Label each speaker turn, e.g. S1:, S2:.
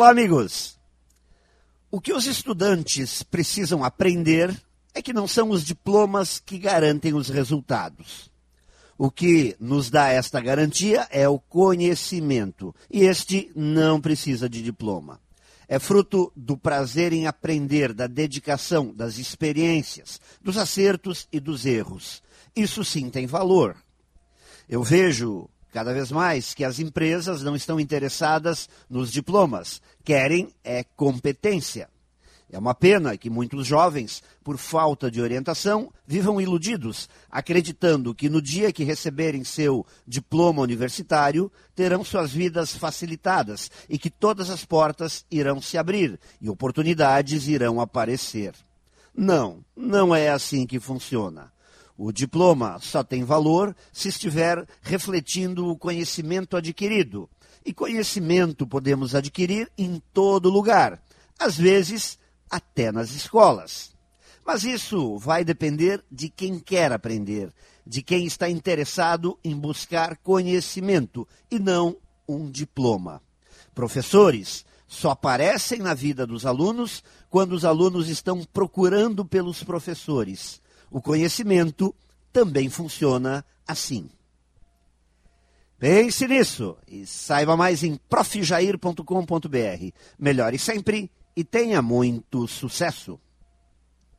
S1: Olá, amigos! O que os estudantes precisam aprender é que não são os diplomas que garantem os resultados. O que nos dá esta garantia é o conhecimento, e este não precisa de diploma. É fruto do prazer em aprender, da dedicação, das experiências, dos acertos e dos erros. Isso sim tem valor. Eu vejo cada vez mais que as empresas não estão interessadas nos diplomas, querem é competência. É uma pena que muitos jovens, por falta de orientação, vivam iludidos, acreditando que no dia que receberem seu diploma universitário, terão suas vidas facilitadas e que todas as portas irão se abrir e oportunidades irão aparecer. Não, não é assim que funciona. O diploma só tem valor se estiver refletindo o conhecimento adquirido. E conhecimento podemos adquirir em todo lugar. Às vezes, até nas escolas. Mas isso vai depender de quem quer aprender, de quem está interessado em buscar conhecimento e não um diploma. Professores só aparecem na vida dos alunos quando os alunos estão procurando pelos professores. O conhecimento também funciona assim. Pense nisso e saiba mais em profjair.com.br. Melhore sempre e tenha muito sucesso!